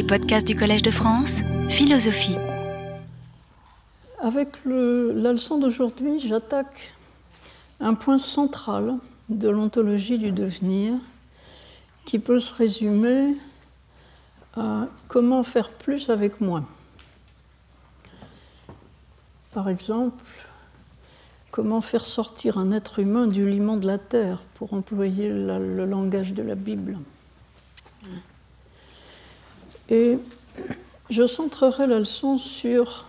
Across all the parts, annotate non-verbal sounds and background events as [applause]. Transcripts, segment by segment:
Les podcasts du Collège de France, philosophie. Avec la leçon d'aujourd'hui, j'attaque un point central de l'ontologie du devenir qui peut se résumer à comment faire plus avec moins. Par exemple, comment faire sortir un être humain du liment de la terre, pour employer le langage de la Bible. Et je centrerai la leçon sur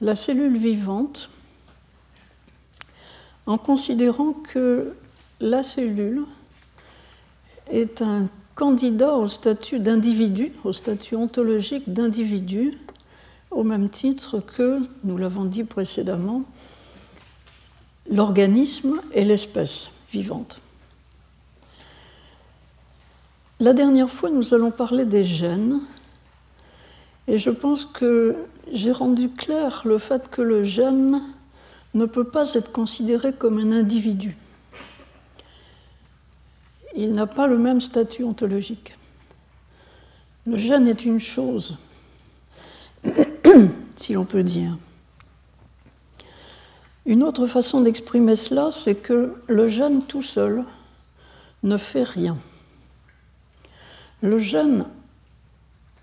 la cellule vivante en considérant que la cellule est un candidat au statut d'individu, au statut ontologique d'individu, au même titre que, nous l'avons dit précédemment, l'organisme et l'espèce vivante. La dernière fois, nous allons parler des gènes, et je pense que j'ai rendu clair le fait que le gène ne peut pas être considéré comme un individu. Il n'a pas le même statut ontologique. Le gène est une chose, [coughs] si l'on peut dire. Une autre façon d'exprimer cela, c'est que le gène tout seul ne fait rien. Le gène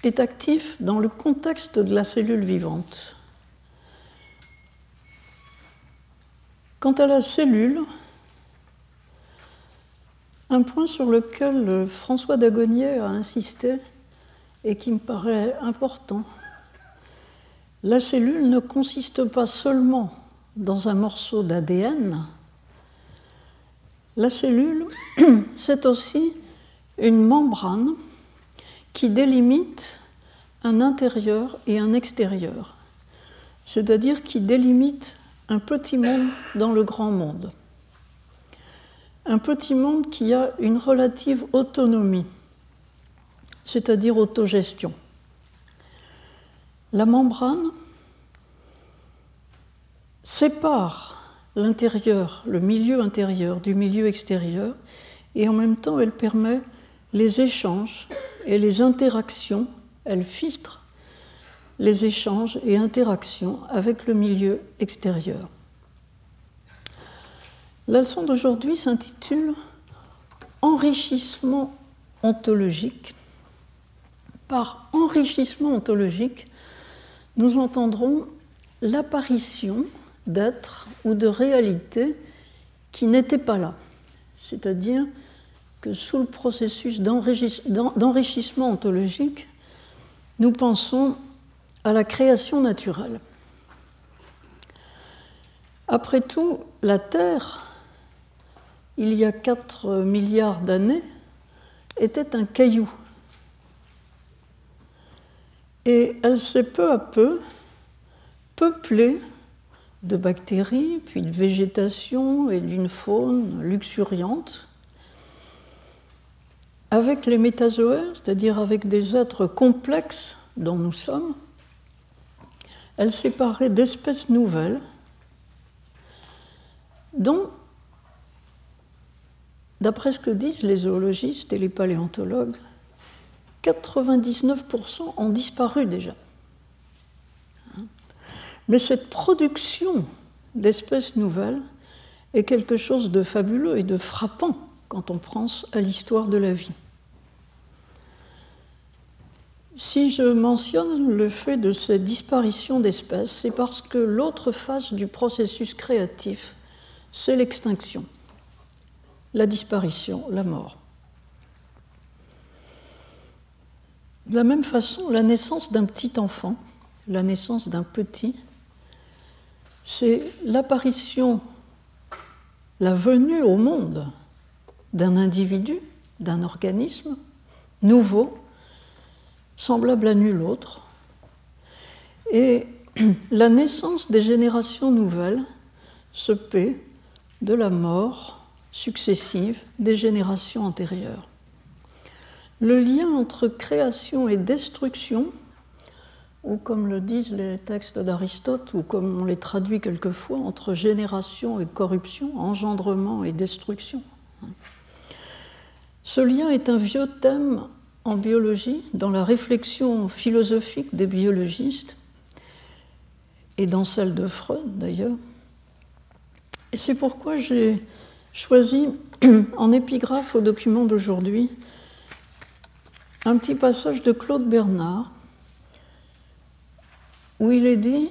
est actif dans le contexte de la cellule vivante. Quant à la cellule, un point sur lequel François Dagonier a insisté et qui me paraît important, la cellule ne consiste pas seulement dans un morceau d'ADN, la cellule, [clears throat] c'est aussi une membrane qui délimite un intérieur et un extérieur, c'est-à-dire qui délimite un petit monde dans le grand monde. Un petit monde qui a une relative autonomie, c'est-à-dire autogestion. La membrane sépare l'intérieur, le milieu intérieur du milieu extérieur, et en même temps elle permet les échanges et les interactions, elle filtre les échanges et interactions avec le milieu extérieur. La leçon d'aujourd'hui s'intitule Enrichissement ontologique. Par enrichissement ontologique, nous entendrons l'apparition d'êtres ou de réalités qui n'étaient pas là, c'est-à-dire que sous le processus d'enrichissement ontologique, nous pensons à la création naturelle. Après tout, la Terre, il y a 4 milliards d'années, était un caillou. Et elle s'est peu à peu peuplée de bactéries, puis de végétation et d'une faune luxuriante avec les métazoaires, c'est-à-dire avec des êtres complexes dont nous sommes, elle séparait d'espèces nouvelles dont, d'après ce que disent les zoologistes et les paléontologues, 99% ont disparu déjà. Mais cette production d'espèces nouvelles est quelque chose de fabuleux et de frappant quand on pense à l'histoire de la vie. Si je mentionne le fait de cette disparition d'espèces, c'est parce que l'autre face du processus créatif, c'est l'extinction, la disparition, la mort. De la même façon, la naissance d'un petit enfant, la naissance d'un petit, c'est l'apparition, la venue au monde d'un individu, d'un organisme nouveau, semblable à nul autre. Et [clears throat] la naissance des générations nouvelles se paie de la mort successive des générations antérieures. Le lien entre création et destruction, ou comme le disent les textes d'Aristote, ou comme on les traduit quelquefois, entre génération et corruption, engendrement et destruction. Ce lien est un vieux thème en biologie, dans la réflexion philosophique des biologistes, et dans celle de Freud d'ailleurs. Et c'est pourquoi j'ai choisi [clears throat] en épigraphe au document d'aujourd'hui un petit passage de Claude Bernard où il est dit,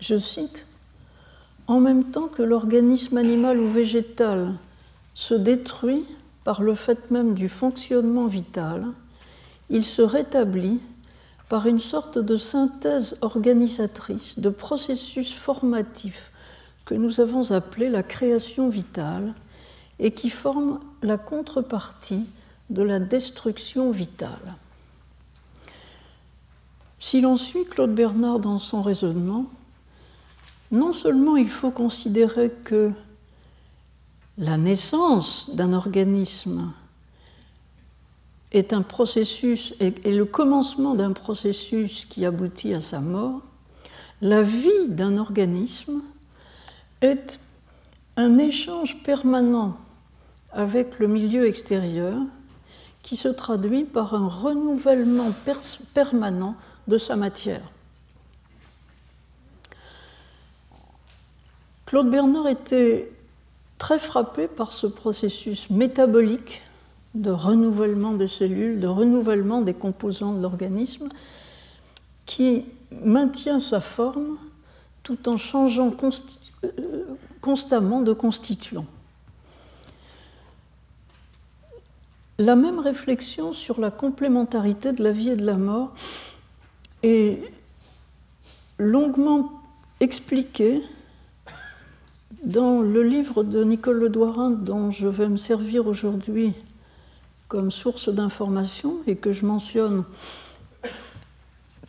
je cite, En même temps que l'organisme animal ou végétal se détruit par le fait même du fonctionnement vital, il se rétablit par une sorte de synthèse organisatrice de processus formatifs que nous avons appelé la création vitale et qui forme la contrepartie de la destruction vitale. Si l'on suit Claude Bernard dans son raisonnement, non seulement il faut considérer que la naissance d'un organisme est un processus et le commencement d'un processus qui aboutit à sa mort, la vie d'un organisme est un échange permanent avec le milieu extérieur qui se traduit par un renouvellement permanent de sa matière. Claude Bernard était très frappé par ce processus métabolique de renouvellement des cellules, de renouvellement des composants de l'organisme, qui maintient sa forme tout en changeant euh, constamment de constituant. La même réflexion sur la complémentarité de la vie et de la mort est longuement expliquée dans le livre de Nicole Ledouarin dont je vais me servir aujourd'hui comme source d'information et que je mentionne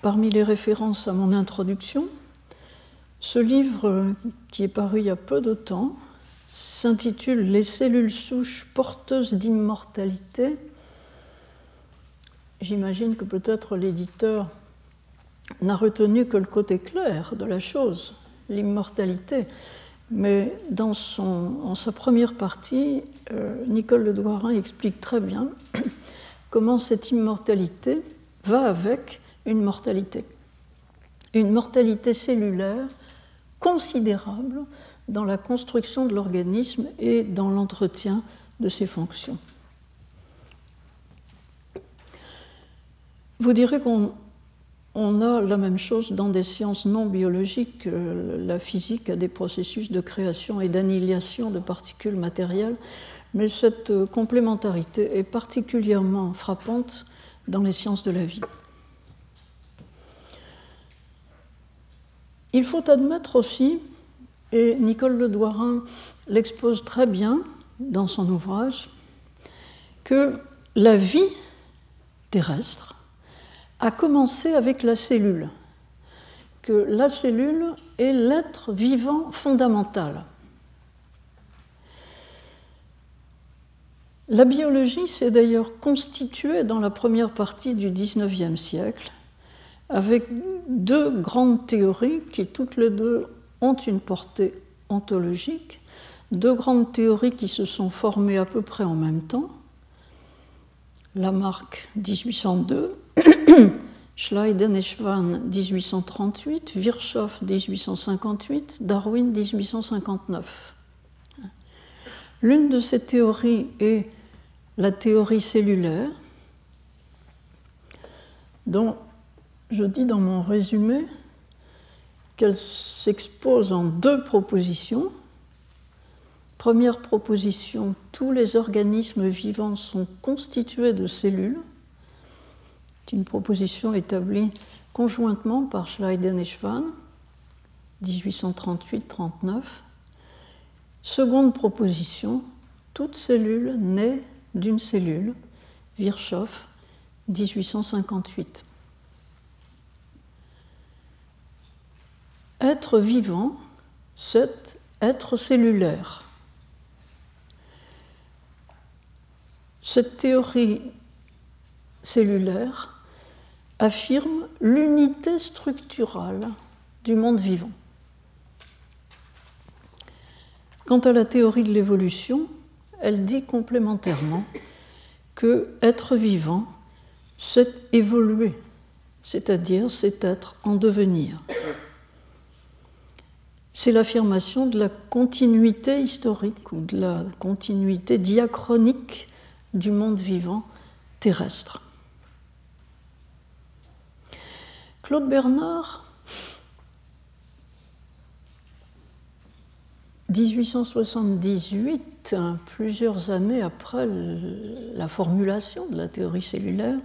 parmi les références à mon introduction, ce livre qui est paru il y a peu de temps s'intitule Les cellules souches porteuses d'immortalité. J'imagine que peut-être l'éditeur n'a retenu que le côté clair de la chose, l'immortalité. Mais dans son, sa première partie, euh, Nicole Le Douarin explique très bien [coughs] comment cette immortalité va avec une mortalité. Une mortalité cellulaire considérable dans la construction de l'organisme et dans l'entretien de ses fonctions. Vous direz qu'on on a la même chose dans des sciences non biologiques. La physique a des processus de création et d'annihilation de particules matérielles, mais cette complémentarité est particulièrement frappante dans les sciences de la vie. Il faut admettre aussi, et Nicole Le Douarin l'expose très bien dans son ouvrage, que la vie terrestre a commencé avec la cellule, que la cellule est l'être vivant fondamental. La biologie s'est d'ailleurs constituée dans la première partie du XIXe siècle avec deux grandes théories qui toutes les deux ont une portée ontologique, deux grandes théories qui se sont formées à peu près en même temps. Lamarck 1802 [coughs] Schleiden et Schwann 1838, Virchow 1858, Darwin 1859. L'une de ces théories est la théorie cellulaire, dont je dis dans mon résumé qu'elle s'expose en deux propositions. Première proposition, tous les organismes vivants sont constitués de cellules une proposition établie conjointement par Schleiden et Schwann, 1838-39. Seconde proposition, toute cellule naît d'une cellule, Virchow, 1858. Être vivant, c'est être cellulaire. Cette théorie cellulaire affirme l'unité structurale du monde vivant. Quant à la théorie de l'évolution, elle dit complémentairement que être vivant, c'est évoluer, c'est-à-dire c'est être en devenir. C'est l'affirmation de la continuité historique ou de la continuité diachronique du monde vivant terrestre. Claude Bernard 1878, plusieurs années après la formulation de la théorie cellulaire,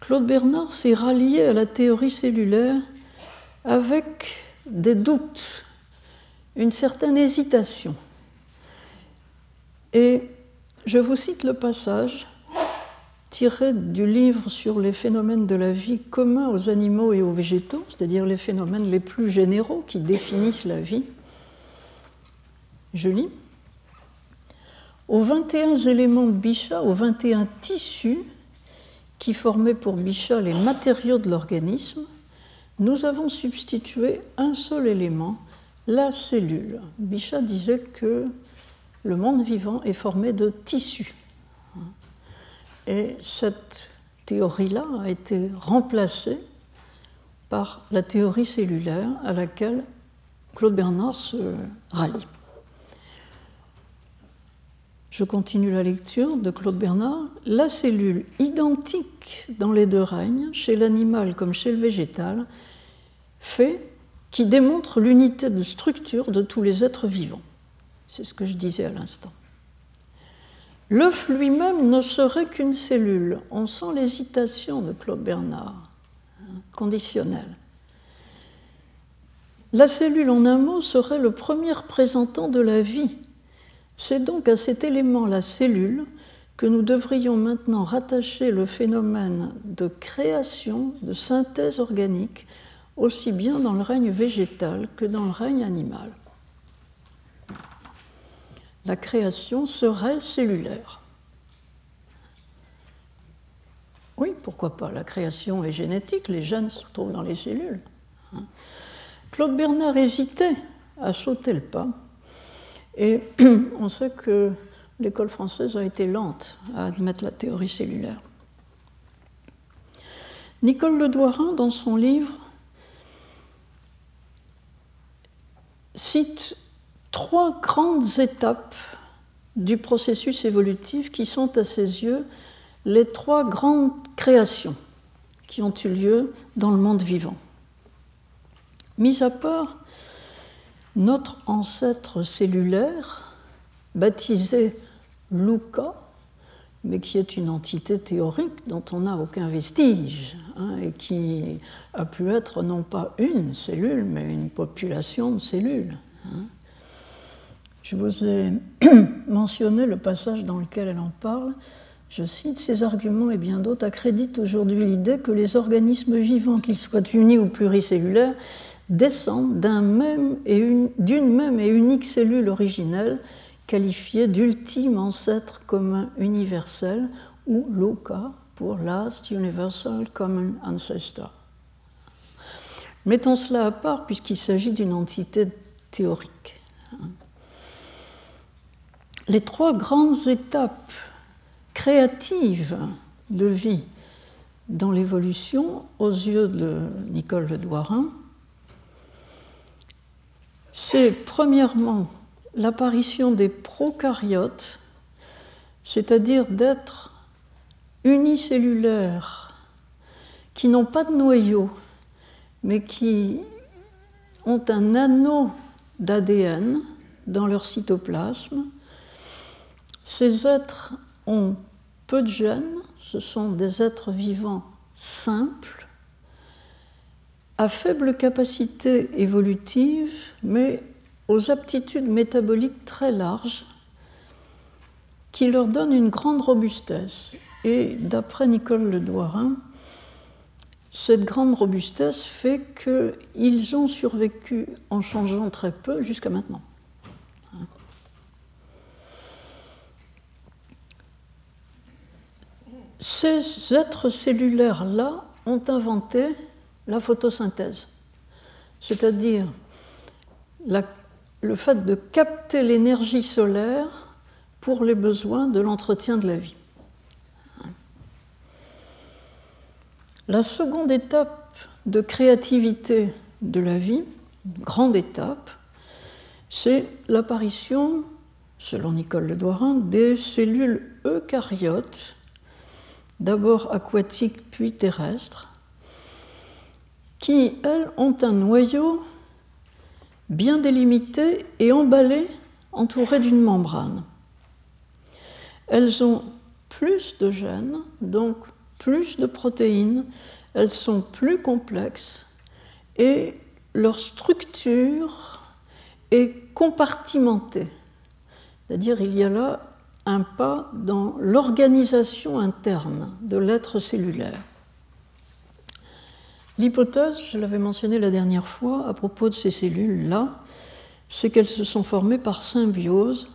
Claude Bernard s'est rallié à la théorie cellulaire avec des doutes, une certaine hésitation. Et je vous cite le passage tiré du livre sur les phénomènes de la vie communs aux animaux et aux végétaux, c'est-à-dire les phénomènes les plus généraux qui définissent la vie. Je lis. Aux 21 éléments de Bichat, aux 21 tissus qui formaient pour Bichat les matériaux de l'organisme, nous avons substitué un seul élément, la cellule. Bichat disait que le monde vivant est formé de tissus. Et cette théorie-là a été remplacée par la théorie cellulaire à laquelle Claude Bernard se rallie. Je continue la lecture de Claude Bernard. La cellule identique dans les deux règnes, chez l'animal comme chez le végétal, fait qui démontre l'unité de structure de tous les êtres vivants. C'est ce que je disais à l'instant. L'œuf lui-même ne serait qu'une cellule. On sent l'hésitation de Claude Bernard, hein, conditionnelle. La cellule, en un mot, serait le premier représentant de la vie c'est donc à cet élément, la cellule, que nous devrions maintenant rattacher le phénomène de création, de synthèse organique, aussi bien dans le règne végétal que dans le règne animal. La création serait cellulaire. Oui, pourquoi pas La création est génétique, les gènes se trouvent dans les cellules. Claude Bernard hésitait à sauter le pas et [clears throat] on sait que l'école française a été lente à admettre la théorie cellulaire. Nicole Le Douarin, dans son livre, cite trois grandes étapes du processus évolutif qui sont à ses yeux les trois grandes créations qui ont eu lieu dans le monde vivant. Mis à part notre ancêtre cellulaire, baptisé Luca, mais qui est une entité théorique dont on n'a aucun vestige, hein, et qui a pu être non pas une cellule, mais une population de cellules. Hein. Je vous ai [clears throat] mentionné le passage dans lequel elle en parle. Je cite Ces arguments et bien d'autres accréditent aujourd'hui l'idée que les organismes vivants, qu'ils soient unis ou pluricellulaires, descendent d'une même, même, et unique cellule originelle qualifiée d'ultime ancêtre commun universel ou LOCA pour Last Universal Common Ancestor. Mettons cela à part puisqu'il s'agit d'une entité théorique. Les trois grandes étapes créatives de vie dans l'évolution, aux yeux de Nicole Le Douarin, c'est premièrement l'apparition des prokaryotes, c'est-à-dire d'êtres unicellulaires qui n'ont pas de noyau, mais qui ont un anneau d'ADN dans leur cytoplasme. Ces êtres ont peu de gènes, ce sont des êtres vivants simples, à faible capacité évolutive, mais aux aptitudes métaboliques très larges, qui leur donnent une grande robustesse. Et d'après Nicole Le Douarin, cette grande robustesse fait qu'ils ont survécu en changeant très peu jusqu'à maintenant. Ces êtres cellulaires-là ont inventé la photosynthèse, c'est-à-dire le fait de capter l'énergie solaire pour les besoins de l'entretien de la vie. La seconde étape de créativité de la vie, grande étape, c'est l'apparition, selon Nicole Le Doirin, des cellules eucaryotes, d'abord aquatiques puis terrestres, qui, elles, ont un noyau bien délimité et emballé, entouré d'une membrane. Elles ont plus de gènes, donc plus de protéines, elles sont plus complexes et leur structure est compartimentée. C'est-à-dire il y a là un pas dans l'organisation interne de l'être cellulaire. L'hypothèse, je l'avais mentionné la dernière fois à propos de ces cellules-là, c'est qu'elles se sont formées par symbiose,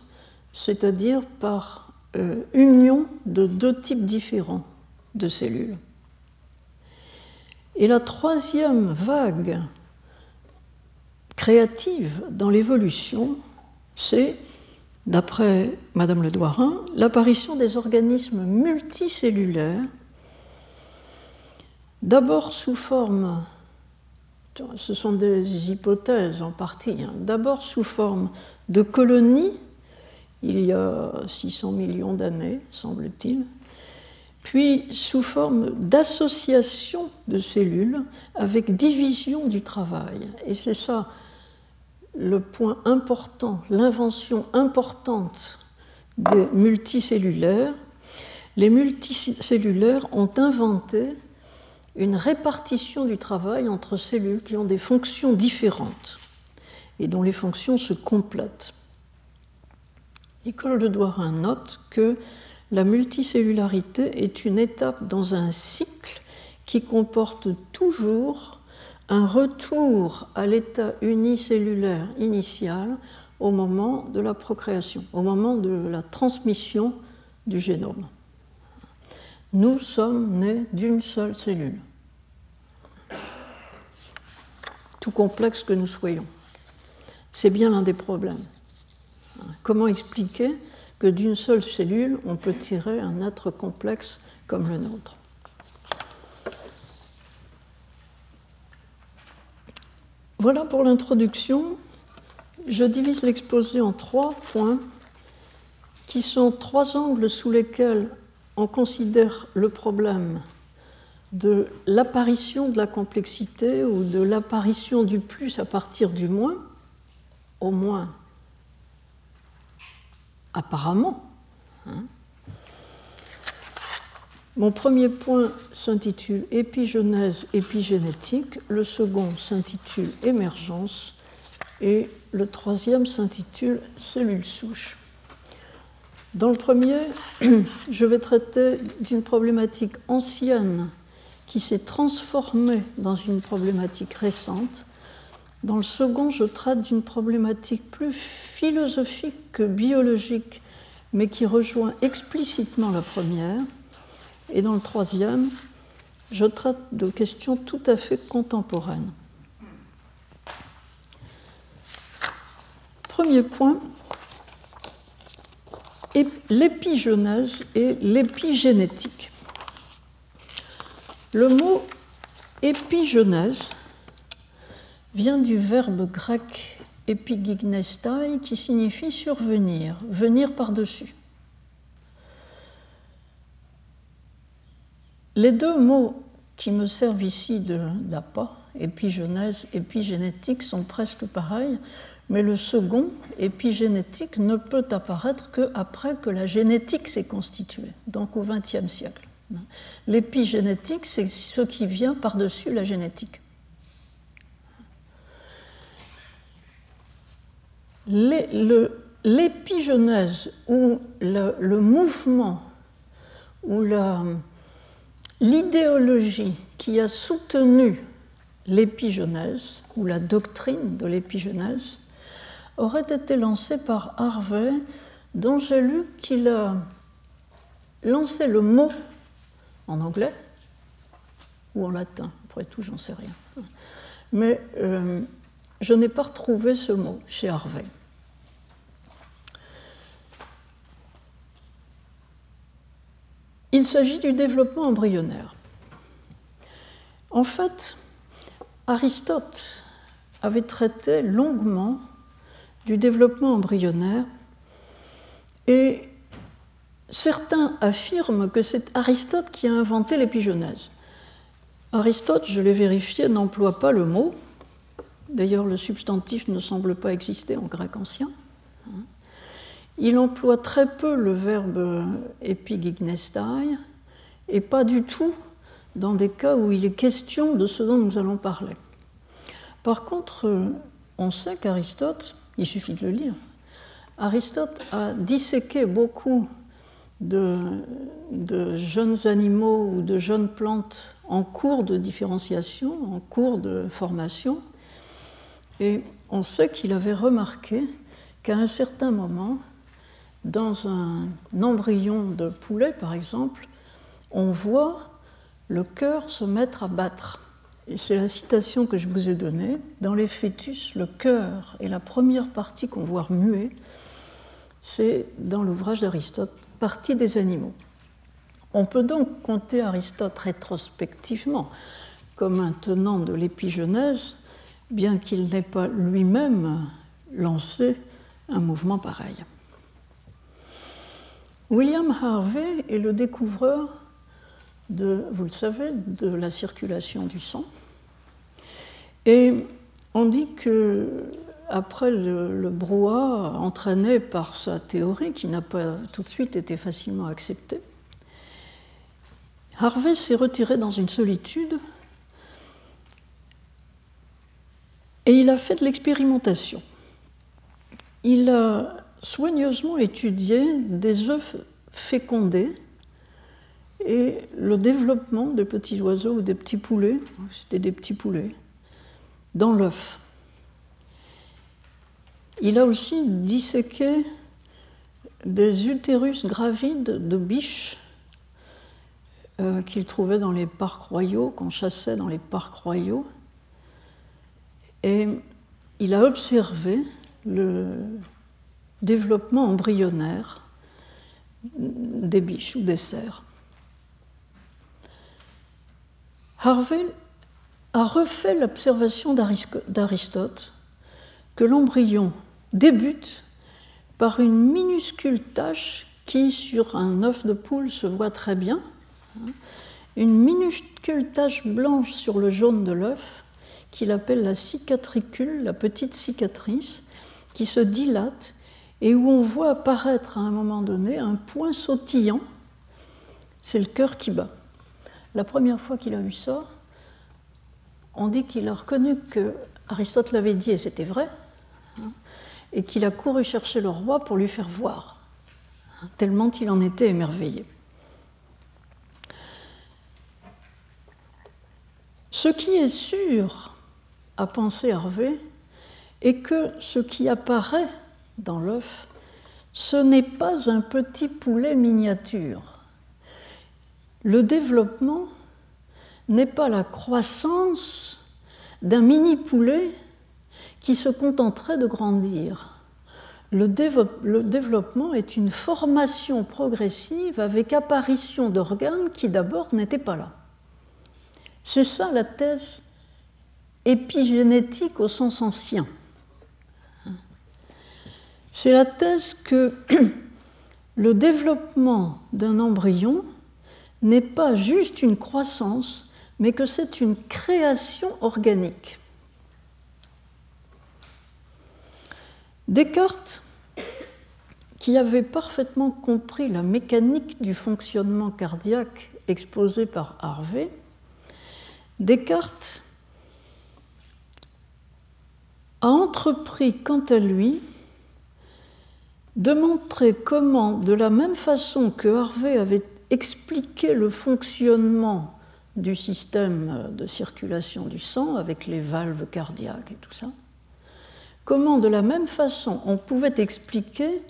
c'est-à-dire par euh, union de deux types différents de cellules. Et la troisième vague créative dans l'évolution, c'est, d'après Madame Le Doirin, l'apparition des organismes multicellulaires, d'abord sous forme, ce sont des hypothèses en partie, hein, d'abord sous forme de colonies, il y a 600 millions d'années, semble-t-il, puis sous forme d'association de cellules avec division du travail. Et c'est ça le point important, l'invention importante des multicellulaires. Les multicellulaires ont inventé une répartition du travail entre cellules qui ont des fonctions différentes et dont les fonctions se complètent. Nicole de Douarin note que la multicellularité est une étape dans un cycle qui comporte toujours un retour à l'état unicellulaire initial au moment de la procréation, au moment de la transmission du génome. Nous sommes nés d'une seule cellule, tout complexe que nous soyons. C'est bien l'un des problèmes. Comment expliquer que d'une seule cellule, on peut tirer un être complexe comme le nôtre? Voilà pour l'introduction. Je divise l'exposé en trois points qui sont trois angles sous lesquels on considère le problème de l'apparition de la complexité ou de l'apparition du plus à partir du moins, au moins apparemment. Hein. Mon premier point s'intitule épigenèse épigénétique, le second s'intitule émergence et le troisième s'intitule cellules souches. Dans le premier, [clears throat] je vais traiter d'une problématique ancienne qui s'est transformée dans une problématique récente, dans le second, je traite d'une problématique plus philosophique que biologique, mais qui rejoint explicitement la première. Et dans le troisième, je traite de questions tout à fait contemporaines. Premier point, l'épigenèse et l'épigénétique. Le mot épigenèse vient du verbe grec epigignestai qui signifie survenir, venir par-dessus. Les deux mots qui me servent ici d'appât, épigenèse, épigénétique, sont presque pareils, mais le second, épigénétique, ne peut apparaître qu'après que la génétique s'est constituée, donc au XXe siècle. L'épigénétique, c'est ce qui vient par-dessus la génétique. l'épigenèse ou le, mouvement ou l'idéologie qui a soutenu l'épigenèse ou la doctrine de l'épigenèse aurait été lancée par Harvey, dont j'ai lu qu'il a lancé le mot en anglais ou en latin, après tout, j'en sais rien. Mais euh, je n'ai pas retrouvé ce mot chez Harvey. Il s'agit du développement embryonnaire. En fait, Aristote avait traité longuement du développement embryonnaire et certains affirment que c'est Aristote qui a inventé l'épigenèse. Aristote, je l'ai vérifié, n'emploie pas le mot. D'ailleurs, le substantif ne semble pas exister en grec ancien. Il emploie très peu le verbe epigignestai et pas du tout dans des cas où il est question de ce dont nous allons parler. Par contre, on sait qu'Aristote, il suffit de le lire, Aristote a disséqué beaucoup de, jeunes animaux ou de jeunes plantes en cours de différenciation, en cours de formation. Et on sait qu'il avait remarqué qu'à un certain moment, dans un embryon de poulet, par exemple, on voit le cœur se mettre à battre. Et c'est la citation que je vous ai donnée. Dans les fœtus, le cœur est la première partie qu'on voit muer. C'est dans l'ouvrage d'Aristote, Partie des animaux. On peut donc compter Aristote rétrospectivement comme un tenant de l'épigenèse, bien qu'il n'ait pas lui-même lancé un mouvement pareil. William Harvey est le découvreur de, vous le savez, de la circulation du sang. Et on dit que après le, le, brouhaha entraîné par sa théorie, qui n'a pas tout de suite été facilement acceptée, Harvey s'est retiré dans une solitude et il a fait de l'expérimentation. Il a soigneusement étudié des œufs fécondés et le développement des petits oiseaux ou des petits poulets, c'était des petits poulets, dans l'œuf. Il a aussi disséqué des utérus gravides de biches euh, qu'il trouvait dans les parcs royaux, qu'on chassait dans les parcs royaux. Et il a observé le développement embryonnaire des biches ou des cerfs. Harvey a refait l'observation d'Aristote que l'embryon débute par une minuscule tache qui, sur un œuf de poule, se voit très bien, hein, une minuscule tache blanche sur le jaune de l'œuf, qu'il appelle la cicatricule, la petite cicatrice, qui se dilate et où on voit apparaître à un moment donné un point sautillant, c'est le cœur qui bat. La première fois qu'il a vu ça, on dit qu'il a reconnu que Aristote l'avait dit et c'était vrai, hein, et qu'il a couru chercher le roi pour lui faire voir, hein, tellement il en était émerveillé. Ce qui est sûr, a pensé Harvey, est que ce qui apparaît dans l'œuf, ce n'est pas un petit poulet miniature. Le développement n'est pas la croissance d'un mini poulet qui se contenterait de grandir. Le, développement est une formation progressive avec apparition d'organes qui d'abord n'étaient pas là. C'est ça la thèse épigénétique au sens ancien. C'est la thèse que [clears throat] le développement d'un embryon n'est pas juste une croissance, mais que c'est une création organique. Descartes, qui avait parfaitement compris la mécanique du fonctionnement cardiaque exposée par Harvey, Descartes a entrepris quant à lui de montrer comment, de la même façon que Harvey avait expliqué le fonctionnement du système de circulation du sang avec les valves cardiaques et tout ça, comment de la même façon on pouvait expliquer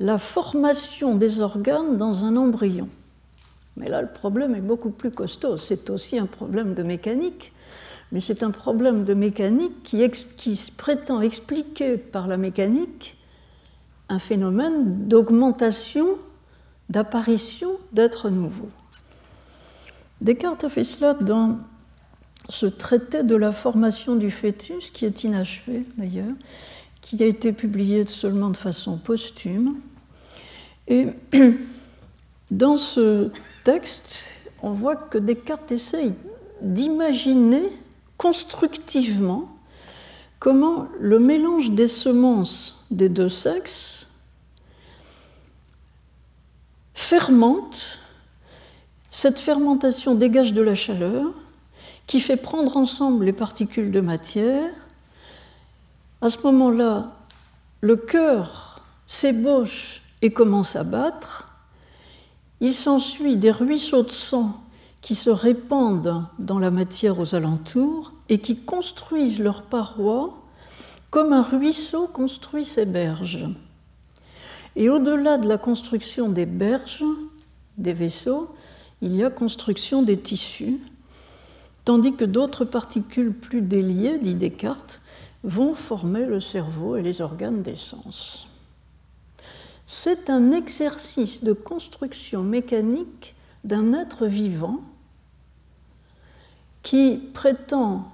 la formation des organes dans un embryon. Mais là, le problème est beaucoup plus costaud. C'est aussi un problème de mécanique, mais c'est un problème de mécanique qui, qui prétend expliquer par la mécanique un phénomène d'augmentation, d'apparition d'êtres nouveaux. Descartes a fait cela dans ce traité de la formation du fœtus, qui est inachevé d'ailleurs, qui a été publié seulement de façon posthume. Et [clears throat] dans ce texte, on voit que Descartes essaye d'imaginer constructivement comment le mélange des semences des deux sexes fermente, cette fermentation dégage de la chaleur qui fait prendre ensemble les particules de matière. À ce moment-là, le cœur s'ébauche et commence à battre. Il s'ensuit des ruisseaux de sang qui se répandent dans la matière aux alentours et qui construisent leurs parois comme un ruisseau construit ses berges. Et au-delà de la construction des berges, des vaisseaux, il y a construction des tissus, tandis que d'autres particules plus déliées, dit Descartes, vont former le cerveau et les organes des sens. C'est un exercice de construction mécanique d'un être vivant qui prétend,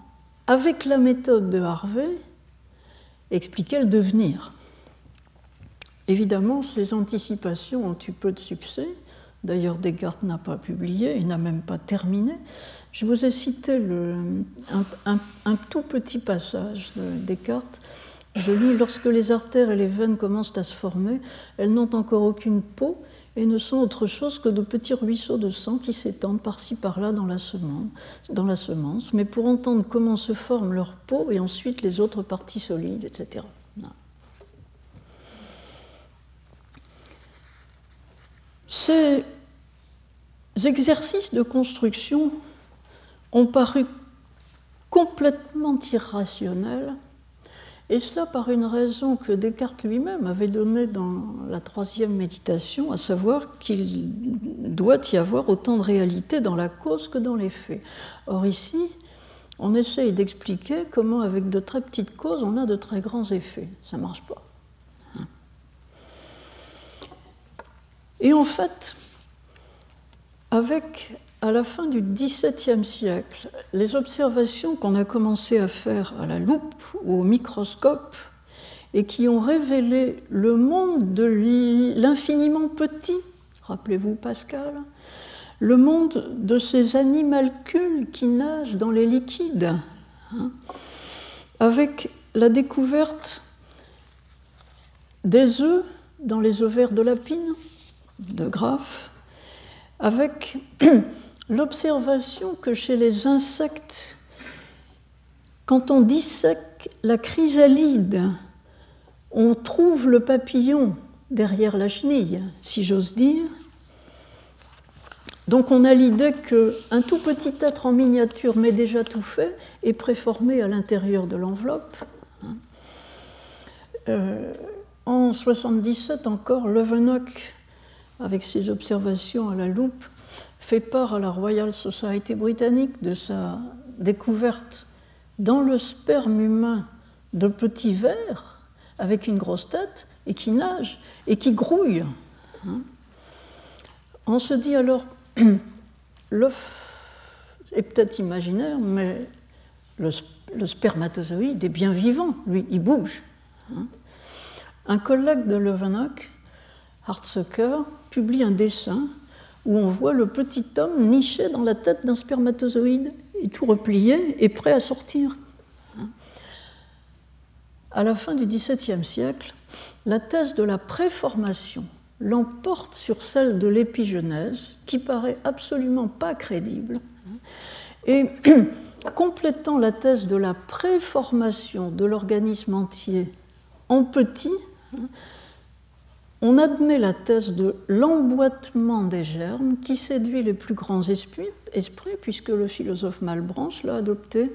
avec la méthode de Harvey, expliquer le devenir. Évidemment, ces anticipations ont eu peu de succès. D'ailleurs, Descartes n'a pas publié, il n'a même pas terminé. Je vous ai cité un, tout petit passage de Descartes. Je lis Lorsque les artères et les veines commencent à se former, elles n'ont encore aucune peau et ne sont autre chose que de petits ruisseaux de sang qui s'étendent par-ci par-là dans la, semence, dans la semence. Mais pour entendre comment se forme leur peau et ensuite les autres parties solides, etc. Ces exercices de construction ont paru complètement irrationnels et cela par une raison que Descartes lui-même avait donnée dans la troisième méditation, à savoir qu'il doit y avoir autant de réalité dans la cause que dans les faits. Or ici, on essaye d'expliquer comment avec de très petites causes, on a de très grands effets. Ça ne marche pas. Et en fait, avec à la fin du XVIIe siècle, les observations qu'on a commencé à faire à la loupe ou au microscope et qui ont révélé le monde de l'infiniment petit, rappelez-vous Pascal, le monde de ces animalcules qui nagent dans les liquides, hein, avec la découverte des œufs dans les ovaires de lapine, de Graff, avec [clears throat] l'observation que chez les insectes, quand on dissèque la chrysalide, on trouve le papillon derrière la chenille, si j'ose dire. Donc on a l'idée qu'un tout petit être en miniature, mais déjà tout fait, est préformé à l'intérieur de l'enveloppe. Euh, en 77 encore, Leeuwenhoek, avec ses observations à la loupe, fait part à la Royal Society britannique de sa découverte dans le sperme humain de petits vers avec une grosse tête et qui nagent et qui grouillent. Hein. On se dit alors, [clears throat] l'œuf est peut-être imaginaire, mais le, spermatozoïde est bien vivant, lui, il bouge. Hein. Un collègue de Leeuwenhoek, Hartzucker, publie un dessin où on voit le petit homme niché dans la tête d'un spermatozoïde et tout replié et prêt à sortir. À la fin du XVIIe siècle, la thèse de la préformation l'emporte sur celle de l'épigenèse, qui paraît absolument pas crédible, et [clears throat] complétant la thèse de la préformation de l'organisme entier en petit, on admet la thèse de l'emboîtement des germes qui séduit les plus grands esprits, puisque le philosophe Malebranche l'a adopté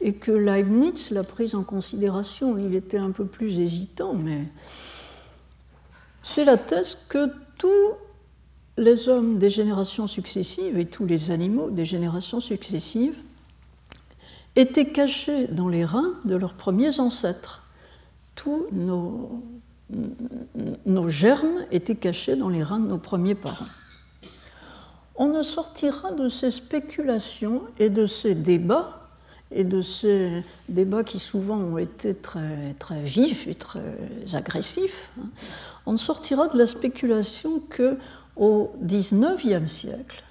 et que Leibniz l'a prise en considération. Il était un peu plus hésitant, mais c'est la thèse que tous les hommes des générations successives et tous les animaux des générations successives étaient cachés dans les reins de leurs premiers ancêtres. Tous nos nos germes étaient cachés dans les reins de nos premiers parents. On ne sortira de ces spéculations et de ces débats et de ces débats qui souvent ont été très, très vifs et très agressifs, hein, on ne sortira de la spéculation que au XIXe siècle,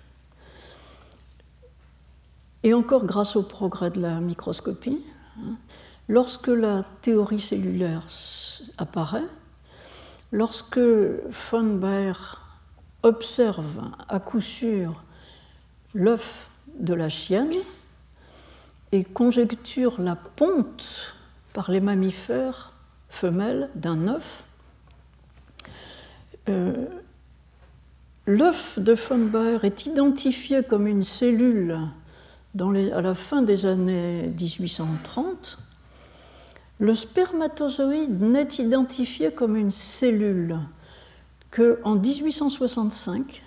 et encore grâce au progrès de la microscopie, hein, lorsque la théorie cellulaire apparaît, lorsque von Baer observe à coup sûr l'œuf de la chienne et conjecture la ponte par les mammifères femelles d'un œuf, euh, l'œuf de von Baer est identifié comme une cellule à la fin des années 1830. Le spermatozoïde n'est identifié comme une cellule qu'en 1865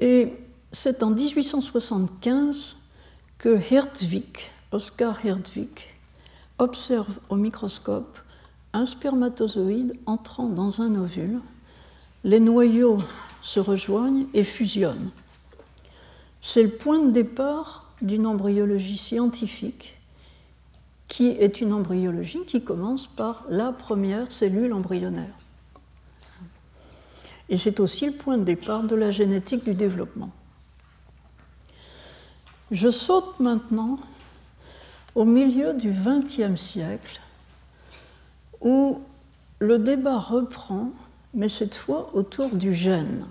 et c'est en 1875 que Hertwig, Oscar Hertwig, observe au microscope un spermatozoïde entrant dans un ovule. Les noyaux se rejoignent et fusionnent. C'est le point de départ d'une embryologie scientifique qui est une embryologie qui commence par la première cellule embryonnaire. Et c'est aussi le point de départ de la génétique du développement. Je saute maintenant au milieu du XXe siècle où le débat reprend, mais cette fois autour du gène.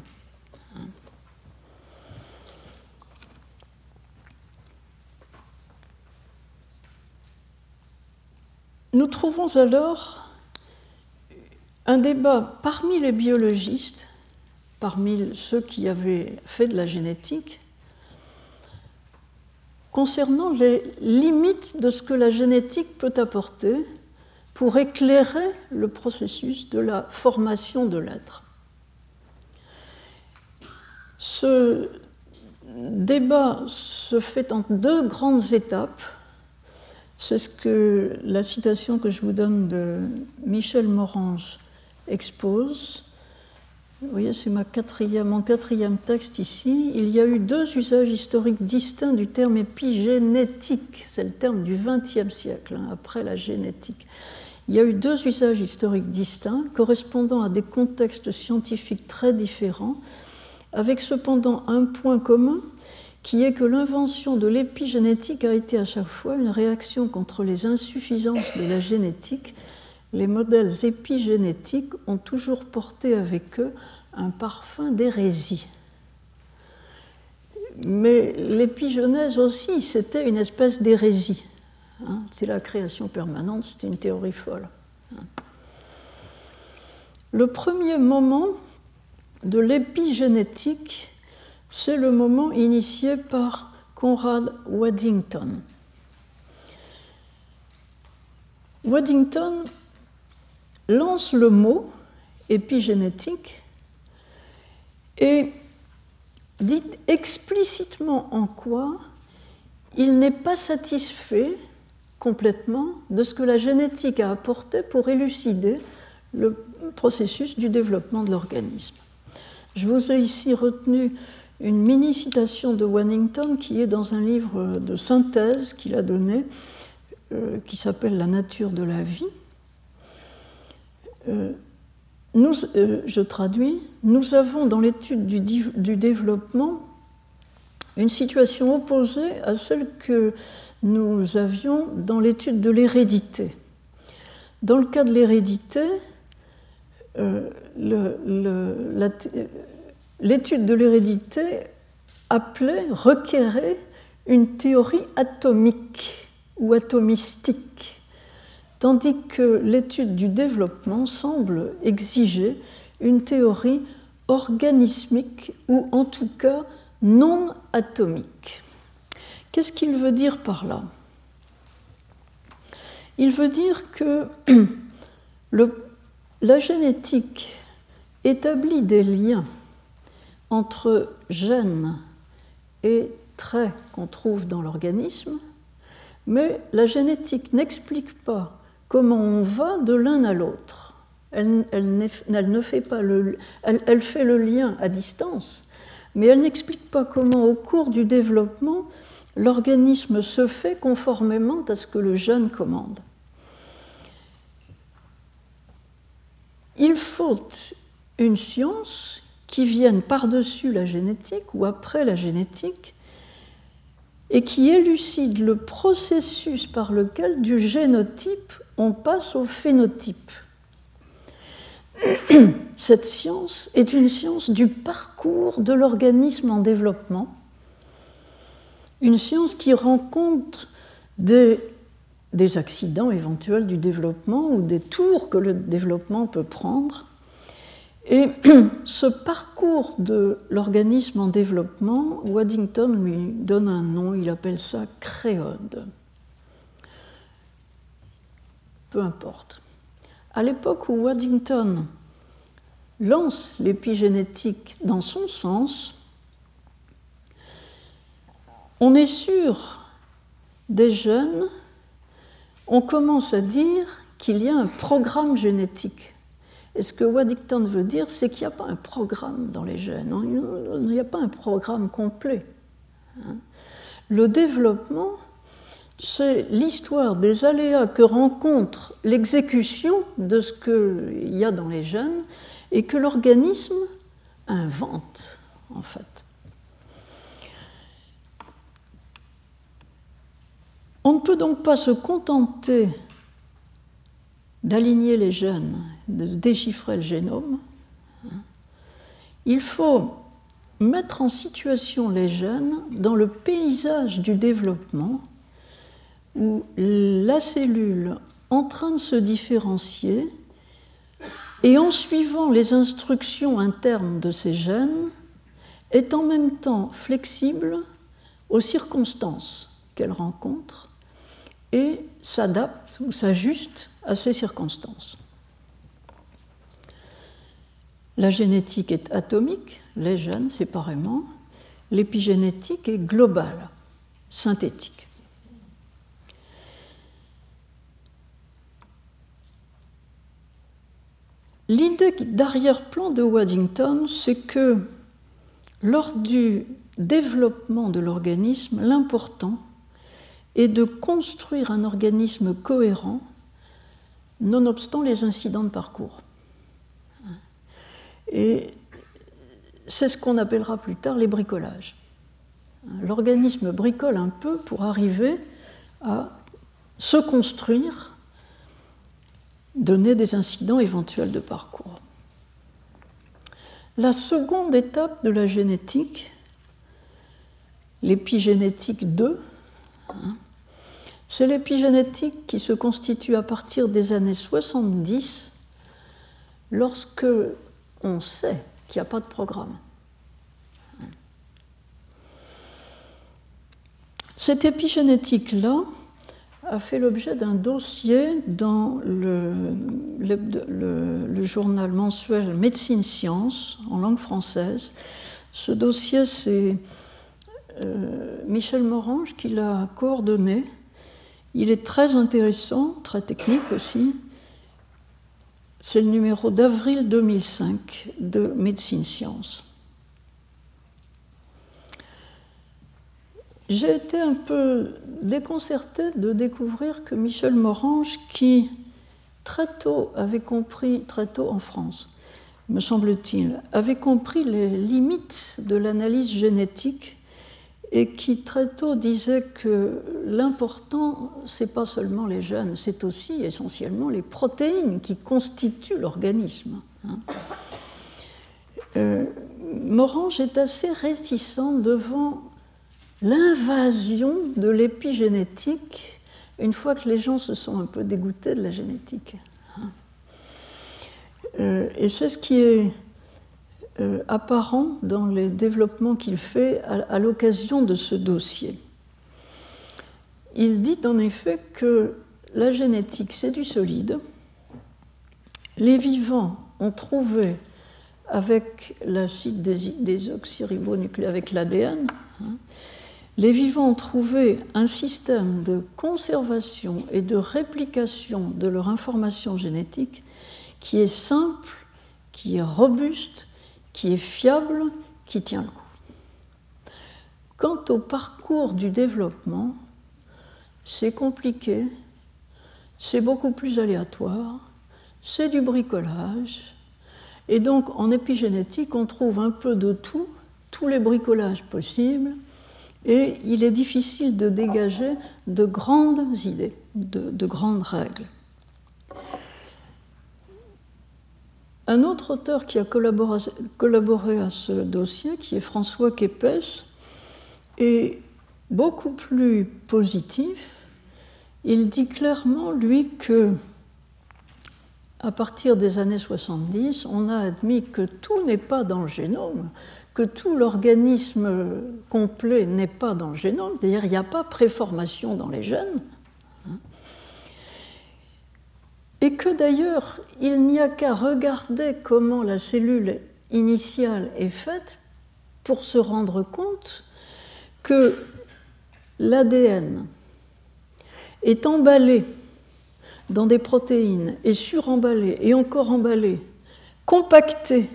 Nous trouvons alors un débat parmi les biologistes, parmi ceux qui avaient fait de la génétique, concernant les limites de ce que la génétique peut apporter pour éclairer le processus de la formation de l'être. Ce débat se fait en deux grandes étapes. C'est ce que la citation que je vous donne de Michel Morange expose. Vous voyez, c'est mon quatrième texte ici. Il y a eu deux usages historiques distincts du terme épigénétique. C'est le terme du XXe siècle, hein, après la génétique. Il y a eu deux usages historiques distincts, correspondant à des contextes scientifiques très différents, avec cependant un point commun, qui est que l'invention de l'épigénétique a été à chaque fois une réaction contre les insuffisances de la génétique les modèles épigénétiques ont toujours porté avec eux un parfum d'hérésie. Mais l'épigenèse aussi, c'était une espèce d'hérésie. Hein. c'est la création permanente, c'était une théorie folle. Le premier moment de l'épigénétique, c'est le moment initié par Conrad Waddington. Waddington lance le mot épigénétique et dit explicitement en quoi il n'est pas satisfait complètement de ce que la génétique a apporté pour élucider le processus du développement de l'organisme. Je vous ai ici retenu une mini citation de Wannington qui est dans un livre de synthèse qu'il a donné, euh, qui s'appelle La nature de la vie, euh, euh, je traduis, nous avons dans l'étude du, développement une situation opposée à celle que nous avions dans l'étude de l'hérédité. Dans le cas de l'hérédité, l'étude de l'hérédité appelait, requérait une théorie atomique ou atomistique tandis que l'étude du développement semble exiger une théorie organismique ou en tout cas non atomique. Qu'est-ce qu'il veut dire par là? Il veut dire que [clears throat] la génétique établit des liens entre gènes et traits qu'on trouve dans l'organisme, mais la génétique n'explique pas comment on va de l'un à l'autre. Elle, ne fait pas le, fait le lien à distance, mais elle n'explique pas comment, au cours du développement, l'organisme se fait conformément à ce que le gène commande. Il faut une science qui vienne par-dessus la génétique ou après la génétique et qui élucide le processus par lequel du génotype on passe au phénotype. [clears throat] Cette science est une science du parcours de l'organisme en développement, une science qui rencontre des, accidents éventuels du développement ou des tours que le développement peut prendre. Et [clears throat] ce parcours de l'organisme en développement, Waddington lui donne un nom, il appelle ça créode. Peu importe. À l'époque où Waddington lance l'épigénétique dans son sens, on est sûr des jeunes, on commence à dire qu'il y a un programme génétique. Et ce que Waddington veut dire, c'est qu'il n'y a pas un programme dans les gènes, il n'y a pas un programme complet. Hein. Le développement, c'est l'histoire des aléas que rencontre l'exécution de ce qu'il y a dans les gènes et que l'organisme invente, en fait. On ne peut donc pas se contenter d'aligner les gènes, de déchiffrer le génome. Il faut mettre en situation les gènes dans le paysage du développement où la cellule en train de se différencier et en suivant les instructions internes de ces gènes est en même temps flexible aux circonstances qu'elle rencontre et s'adapte ou s'ajuste à ces circonstances. La génétique est atomique, les gènes séparément, l'épigénétique est globale, synthétique. L'idée d'arrière-plan de Waddington, c'est que lors du développement de l'organisme, l'important est de construire un organisme cohérent, nonobstant les incidents de parcours. Et c'est ce qu'on appellera plus tard les bricolages. L'organisme bricole un peu pour arriver à se construire donner des incidents éventuels de parcours. La seconde étape de la génétique, l'épigénétique 2, hein, c'est l'épigénétique qui se constitue à partir des années 70 lorsque on sait qu'il n'y a pas de programme. Cette épigénétique-là, a fait l'objet d'un dossier dans le, journal mensuel Médecine Science en langue française. Ce dossier, c'est euh, Michel Morange qui l'a coordonné. Il est très intéressant, très technique aussi. C'est le numéro d'avril 2005 de Médecine Science. J'ai été un peu déconcertée de découvrir que Michel Morange, qui très tôt avait compris, très tôt en France, me semble-t-il, avait compris les limites de l'analyse génétique et qui très tôt disait que l'important, c'est pas seulement les gènes, c'est aussi essentiellement les protéines qui constituent l'organisme. Hein. Euh, Morange est assez réticent devant l'invasion de l'épigénétique une fois que les gens se sont un peu dégoûtés de la génétique. Euh, et c'est ce qui est euh, apparent dans les développements qu'il fait à, l'occasion de ce dossier. Il dit en effet que la génétique, c'est du solide. Les vivants ont trouvé avec l'acide désoxyribonucléique, avec l'ADN, hein, les vivants ont trouvé un système de conservation et de réplication de leur information génétique qui est simple, qui est robuste, qui est fiable, qui tient le coup. Quant au parcours du développement, c'est compliqué, c'est beaucoup plus aléatoire, c'est du bricolage. Et donc en épigénétique, on trouve un peu de tout, tous les bricolages possibles, et il est difficile de dégager de grandes idées, de, grandes règles. Un autre auteur qui a collaboré, à ce dossier, qui est François Képès, est beaucoup plus positif. Il dit clairement, lui, que à partir des années 70, on a admis que tout n'est pas dans le génome, que tout l'organisme complet n'est pas dans le génome, c'est-à-dire il n'y a pas préformation dans les gènes, hein. Et que d'ailleurs il n'y a qu'à regarder comment la cellule initiale est faite pour se rendre compte que l'ADN est emballé dans des protéines et suremballé et encore emballé, compacté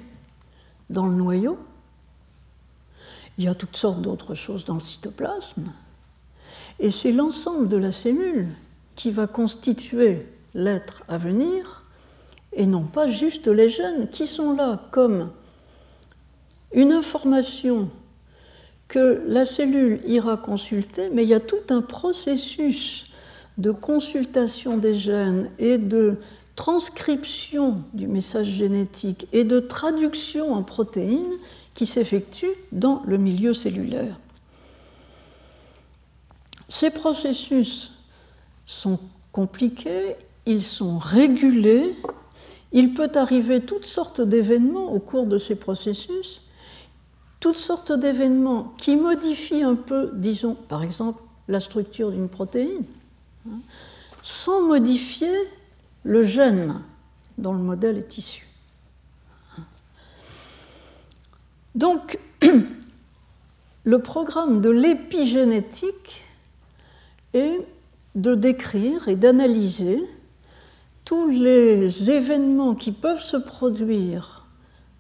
dans le noyau, il y a toutes sortes d'autres choses dans le cytoplasme. Et c'est l'ensemble de la cellule qui va constituer l'être à venir, et non pas juste les gènes qui sont là comme une information que la cellule ira consulter, mais il y a tout un processus de consultation des gènes et de transcription du message génétique et de traduction en protéines qui s'effectue dans le milieu cellulaire. Ces processus sont compliqués, ils sont régulés, il peut arriver toutes sortes d'événements au cours de ces processus, toutes sortes d'événements qui modifient un peu, disons par exemple, la structure d'une protéine, hein, sans modifier le gène dont le modèle est issu. Donc, [clears throat] le programme de l'épigénétique est de décrire et d'analyser tous les événements qui peuvent se produire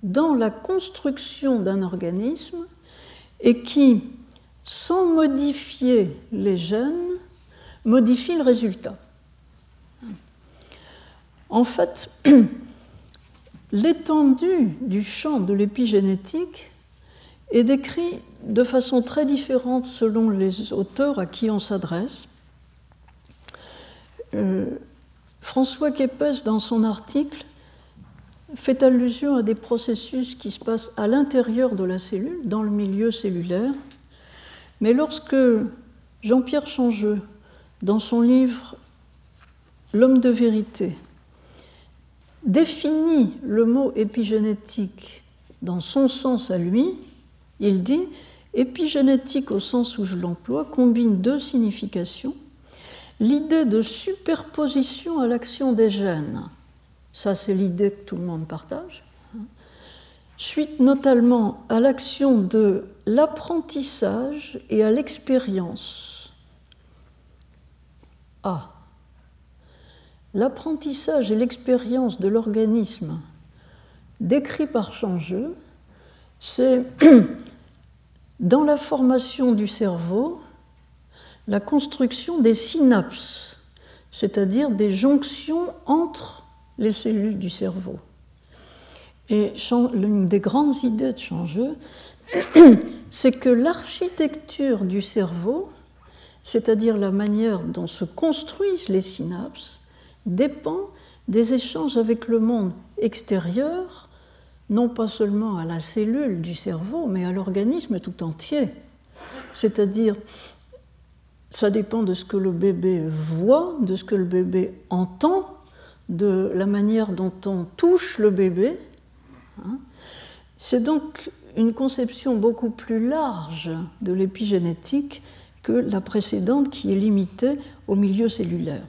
dans la construction d'un organisme et qui, sans modifier les gènes, modifient le résultat. En fait, [clears throat] L'étendue du champ de l'épigénétique est décrite de façon très différente selon les auteurs à qui on s'adresse. Euh, François Képès, dans son article, fait allusion à des processus qui se passent à l'intérieur de la cellule, dans le milieu cellulaire. Mais lorsque Jean-Pierre Changeux, dans son livre L'homme de vérité, définit le mot épigénétique dans son sens à lui, il dit épigénétique au sens où je l'emploie combine deux significations. L'idée de superposition à l'action des gènes, ça c'est l'idée que tout le monde partage, suite notamment à l'action de l'apprentissage et à l'expérience. Ah, l'apprentissage et l'expérience de l'organisme décrit par Changeux, c'est [clears throat] dans la formation du cerveau la construction des synapses, c'est-à-dire des jonctions entre les cellules du cerveau. Et l'une des grandes idées de Changeux, [clears throat] c'est que l'architecture du cerveau, c'est-à-dire la manière dont se construisent les synapses, dépend des échanges avec le monde extérieur, non pas seulement à la cellule du cerveau, mais à l'organisme tout entier. C'est-à-dire, ça dépend de ce que le bébé voit, de ce que le bébé entend, de la manière dont on touche le bébé. Hein. C'est donc une conception beaucoup plus large de l'épigénétique que la précédente qui est limitée au milieu cellulaire.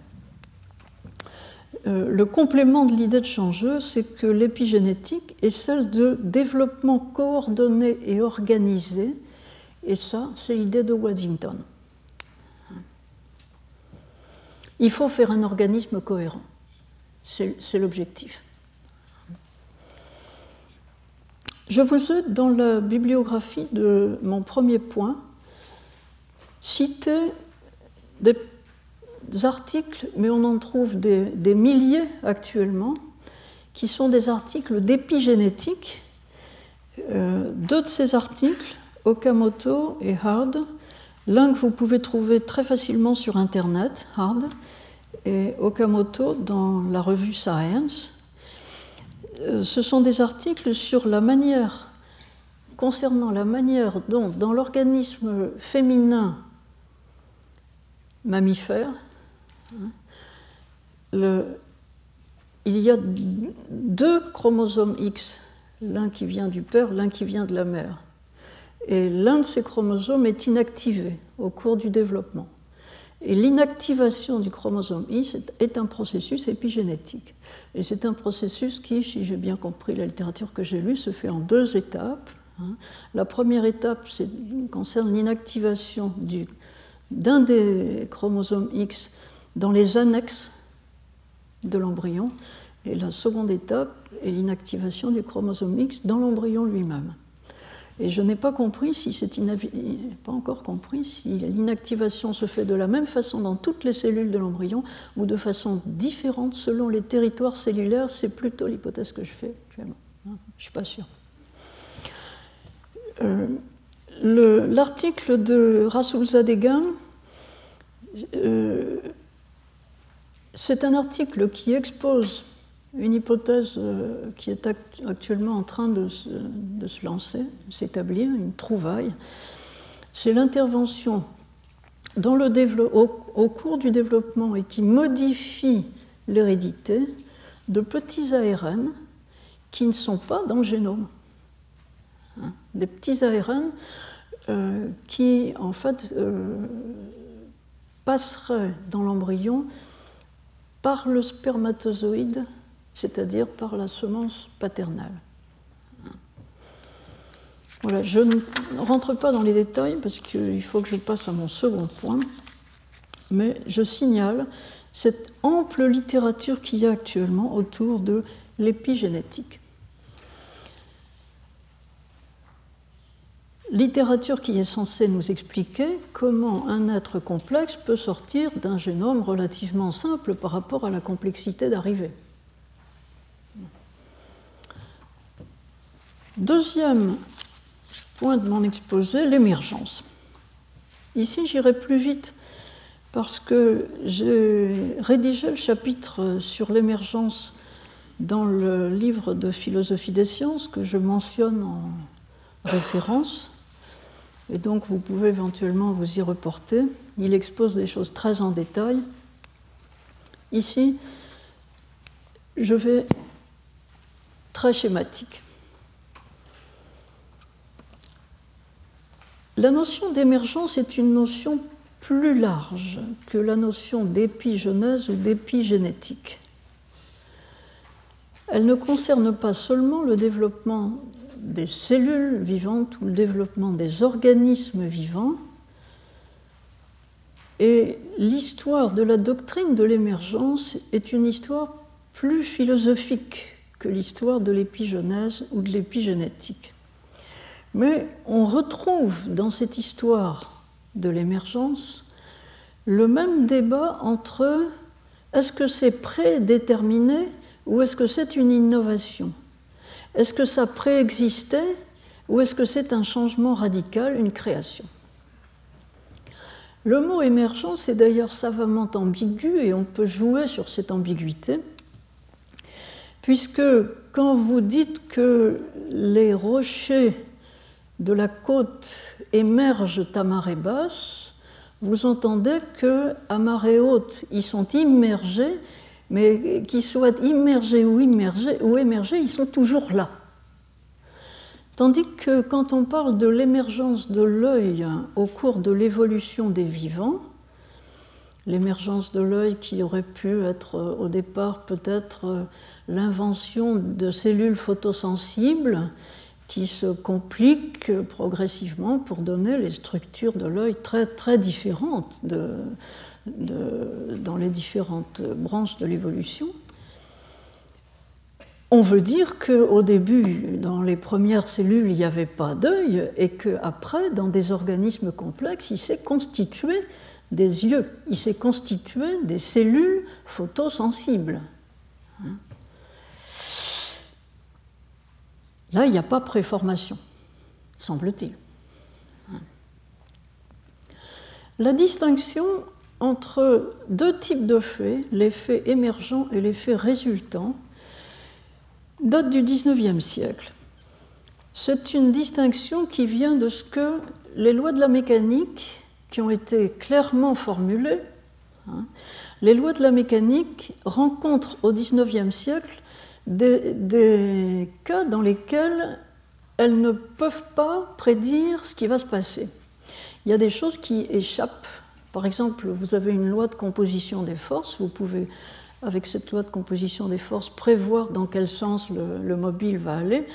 Euh, le complément de l'idée de changeux, c'est que l'épigénétique est celle de développement coordonné et organisé, et ça, c'est l'idée de Waddington. Il faut faire un organisme cohérent, c'est l'objectif. Je vous ai, dans la bibliographie de mon premier point, citer des articles, mais on en trouve des, milliers actuellement, qui sont des articles d'épigénétique. Deux de ces articles, Okamoto et Hard, l'un que vous pouvez trouver très facilement sur Internet, Hard, et Okamoto dans la revue Science. Euh, ce sont des articles sur la manière, concernant la manière dont, dans l'organisme féminin mammifère, hein, il y a deux chromosomes X, l'un qui vient du père, l'un qui vient de la mère. Et l'un de ces chromosomes est inactivé au cours du développement. Et l'inactivation du chromosome X est un processus épigénétique. Et c'est un processus qui, si j'ai bien compris la littérature que j'ai lue, se fait en deux étapes. Hein. La première étape concerne l'inactivation d'un des chromosomes X dans les annexes de l'embryon. Et la seconde étape est l'inactivation du chromosome X dans l'embryon lui-même. Et je n'ai pas compris si c'est pas encore compris si l'inactivation se fait de la même façon dans toutes les cellules de l'embryon ou de façon différente selon les territoires cellulaires. C'est plutôt l'hypothèse que je fais actuellement. Hein, je ne suis pas sûr. Euh, l'article de Rasoul Zadegan, euh, c'est un article qui expose une hypothèse euh, qui est actuellement en train de se, lancer, de s'établir, une trouvaille, c'est l'intervention au, cours du développement et qui modifie l'hérédité de petits ARN qui ne sont pas dans le génome. Hein, des petits ARN euh, qui, en fait, euh, passeraient dans l'embryon par le spermatozoïde c'est-à-dire par la semence paternelle. Je ne rentre pas dans les détails parce qu'il faut que je passe à mon second point, mais je signale cette ample littérature qu'il y a actuellement autour de l'épigénétique. Littérature qui est censée nous expliquer comment un être complexe peut sortir d'un génome relativement simple par rapport à la complexité d'arrivée. Deuxième point de mon exposé, l'émergence. Ici, j'irai plus vite parce que j'ai rédigé le chapitre sur l'émergence dans le livre de philosophie des sciences que je mentionne en référence. Et donc, vous pouvez éventuellement vous y reporter. Il expose des choses très en détail. Ici, je vais très schématique. La notion d'émergence est une notion plus large que la notion d'épigenèse ou d'épigénétique. Elle ne concerne pas seulement le développement des cellules vivantes ou le développement des organismes vivants, et l'histoire de la doctrine de l'émergence est une histoire plus philosophique que l'histoire de l'épigenèse ou de l'épigénétique. Mais on retrouve dans cette histoire de l'émergence le même débat entre est-ce que c'est prédéterminé ou est-ce que c'est une innovation? Est-ce que ça préexistait ou est-ce que c'est un changement radical, une création? Le mot émergence est d'ailleurs savamment ambigu et on peut jouer sur cette ambiguïté, puisque quand vous dites que les rochers de la côte émergent à marée basse, vous entendez que à marée haute, ils sont immergés, mais qu'ils soient immergés ou immergés ou émergés, ils sont toujours là. Tandis que quand on parle de l'émergence de l'œil au cours de l'évolution des vivants, l'émergence de l'œil qui aurait pu être au départ peut-être l'invention de cellules photosensibles qui se compliquent progressivement pour donner les structures de l'œil très, très différentes dans les différentes branches de l'évolution. on veut dire qu'au début, dans les premières cellules, il n'y avait pas d'œil et qu'après, dans des organismes complexes, il s'est constitué des yeux, il s'est constitué des cellules photosensibles. Là, il n'y a pas préformation, semble-t-il. La distinction entre deux types de faits, l'effet émergent et l'effet résultant, date du XIXe siècle. C'est une distinction qui vient de ce que les lois de la mécanique, qui ont été clairement formulées, hein, les lois de la mécanique rencontrent au XIXe siècle des, cas dans lesquels elles ne peuvent pas prédire ce qui va se passer. Il y a des choses qui échappent. Par exemple, vous avez une loi de composition des forces, vous pouvez avec cette loi de composition des forces, prévoir dans quel sens le, mobile va aller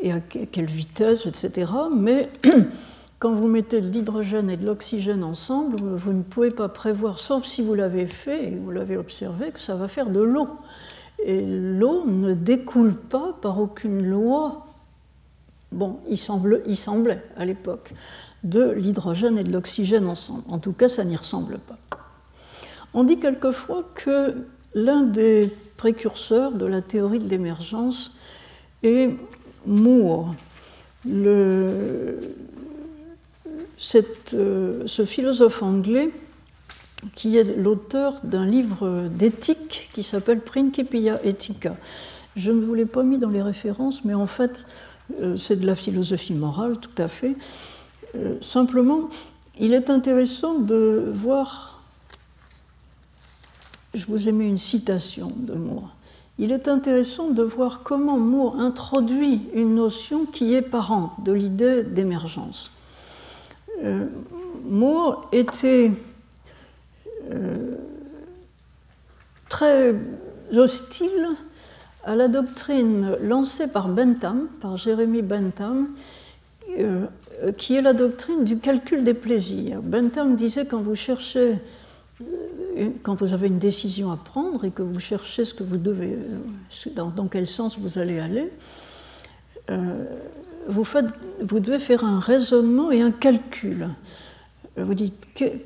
et à quelle vitesse, etc. Mais [clears throat] quand vous mettez de l'hydrogène et de l'oxygène ensemble, vous ne pouvez pas prévoir, sauf si vous l'avez fait et vous l'avez observé, que ça va faire de l'eau. L'eau ne découle pas par aucune loi. Bon, il, il semblait à l'époque de l'hydrogène et de l'oxygène ensemble. En tout cas, ça n'y ressemble pas. On dit quelquefois que L'un des précurseurs de la théorie de l'émergence est Moore. Euh, ce philosophe anglais qui est l'auteur d'un livre d'éthique qui s'appelle Principia Ethica. Je ne vous l'ai pas mis dans les références, mais en fait, euh, c'est de la philosophie morale, tout à fait. Euh, simplement, il est intéressant de voir je vous ai mis une citation de Moore. Il est intéressant de voir comment Moore introduit une notion qui est parente de l'idée d'émergence. Euh, Moore était très hostile à la doctrine lancée par Bentham, par Jérémy Bentham, euh, qui est la doctrine du calcul des plaisirs. Bentham disait quand vous cherchez quand vous avez une décision à prendre et que vous cherchez ce que vous devez, euh, dans, quel sens vous allez aller, euh, vous devez faire un raisonnement et un calcul. Euh, vous dites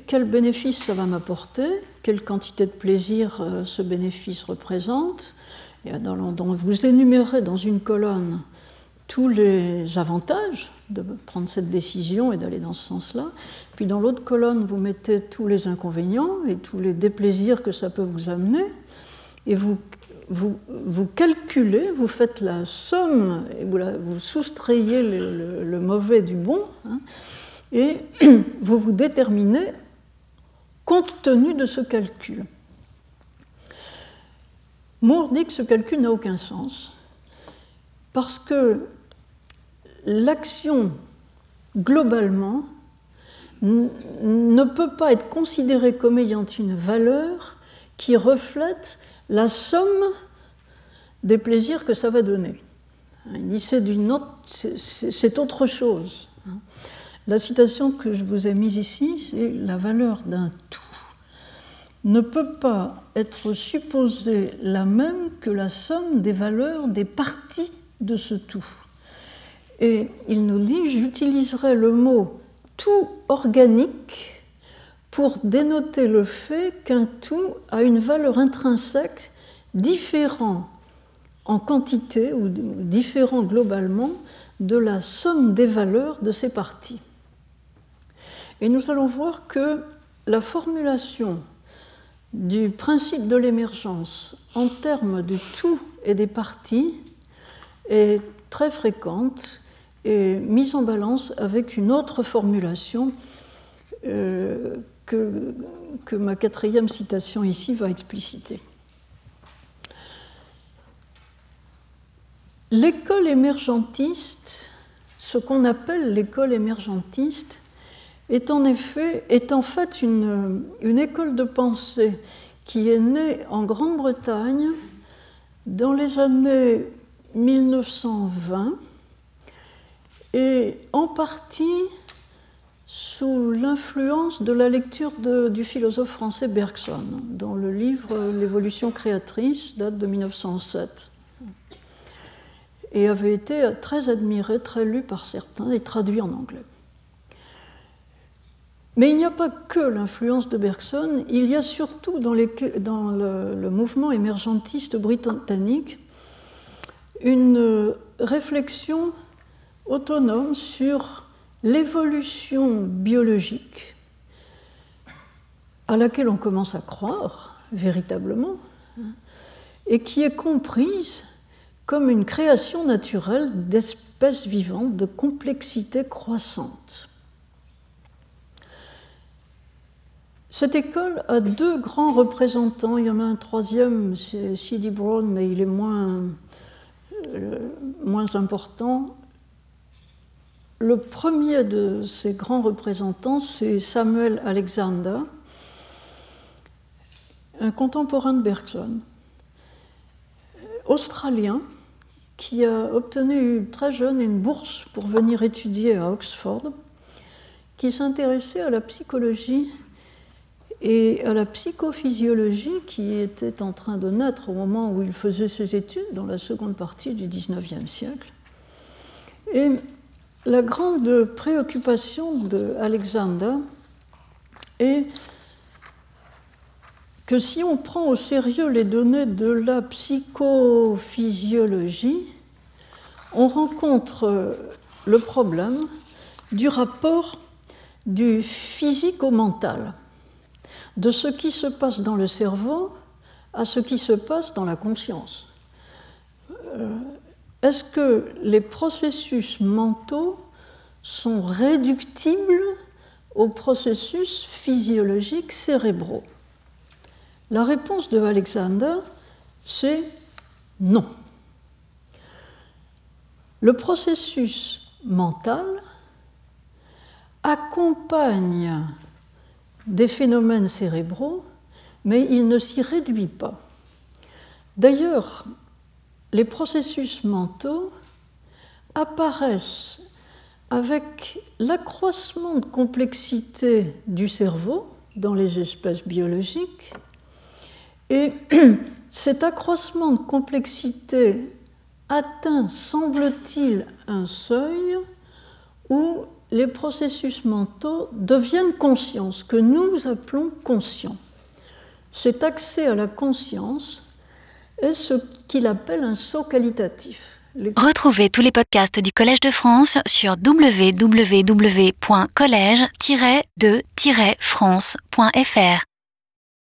quel bénéfice ça va m'apporter, quelle quantité de plaisir ce bénéfice représente, et dans, dans, vous énumérez dans une colonne tous les avantages de prendre cette décision et d'aller dans ce sens-là. Puis dans l'autre colonne, vous mettez tous les inconvénients et tous les déplaisirs que ça peut vous amener. Et vous, vous, vous calculez, vous faites la somme, et vous, vous soustrayez le, mauvais du bon, hein, et [clears throat] vous vous déterminez compte tenu de ce calcul. Moore dit que ce calcul n'a aucun sens, parce que l'action globalement ne peut pas être considérée comme ayant une valeur qui reflète la somme des plaisirs que ça va donner. Il dit c'est autre chose. La citation que je vous ai mise ici, c'est la valeur d'un tout ne peut pas être supposée la même que la somme des valeurs des parties de ce tout. Et il nous dit, j'utiliserai le mot tout organique pour dénoter le fait qu'un tout a une valeur intrinsèque différente en quantité ou différent globalement de la somme des valeurs de ses parties. Et nous allons voir que la formulation du principe de l'émergence en termes du tout et des parties est très fréquente mise en balance avec une autre formulation euh, que, que ma quatrième citation ici va expliciter. L'école émergentiste, ce qu'on appelle l'école émergentiste, est en effet, est en fait une, école de pensée qui est née en Grande-Bretagne dans les années 1920 et en partie sous l'influence de la lecture du philosophe français Bergson, dont le livre L'évolution créatrice date de 1907. et avait été très admiré, très lu par certains et traduit en anglais. Mais il n'y a pas que l'influence de Bergson, il y a surtout dans, le, mouvement émergentiste britannique une réflexion autonome sur l'évolution biologique à laquelle on commence à croire véritablement et qui est comprise comme une création naturelle d'espèces vivantes de complexité croissante. Cette école a deux grands représentants. Il y en a un troisième, c'est C.D. Brown, mais il est moins, euh, moins important. Le premier de ces grands représentants, c'est Samuel Alexander, un contemporain de Bergson, australien, qui a obtenu très jeune une bourse pour venir étudier à Oxford, qui s'intéressait à la psychologie et à la psychophysiologie qui était en train de naître au moment où il faisait ses études, dans la seconde partie du XIXe siècle. Et la grande préoccupation d'Alexander est que si on prend au sérieux les données de la psychophysiologie, on rencontre le problème du rapport du physique au mental de ce qui se passe dans le cerveau à ce qui se passe dans la conscience. Euh, est-ce que les processus mentaux sont réductibles aux processus physiologiques cérébraux? La réponse de Alexander, c'est non. Le processus mental accompagne des phénomènes cérébraux, mais il ne s'y réduit pas. D'ailleurs, les processus mentaux apparaissent avec l'accroissement de complexité du cerveau dans les espèces biologiques, et [clears throat] cet accroissement de complexité atteint, semble-t-il, un seuil où les processus mentaux deviennent conscients, ce que nous appelons conscient. Cet accès à la conscience est ce qu'il appelle un saut qualitatif. Retrouvez tous les podcasts du Collège de France sur www.collège-de-france.fr.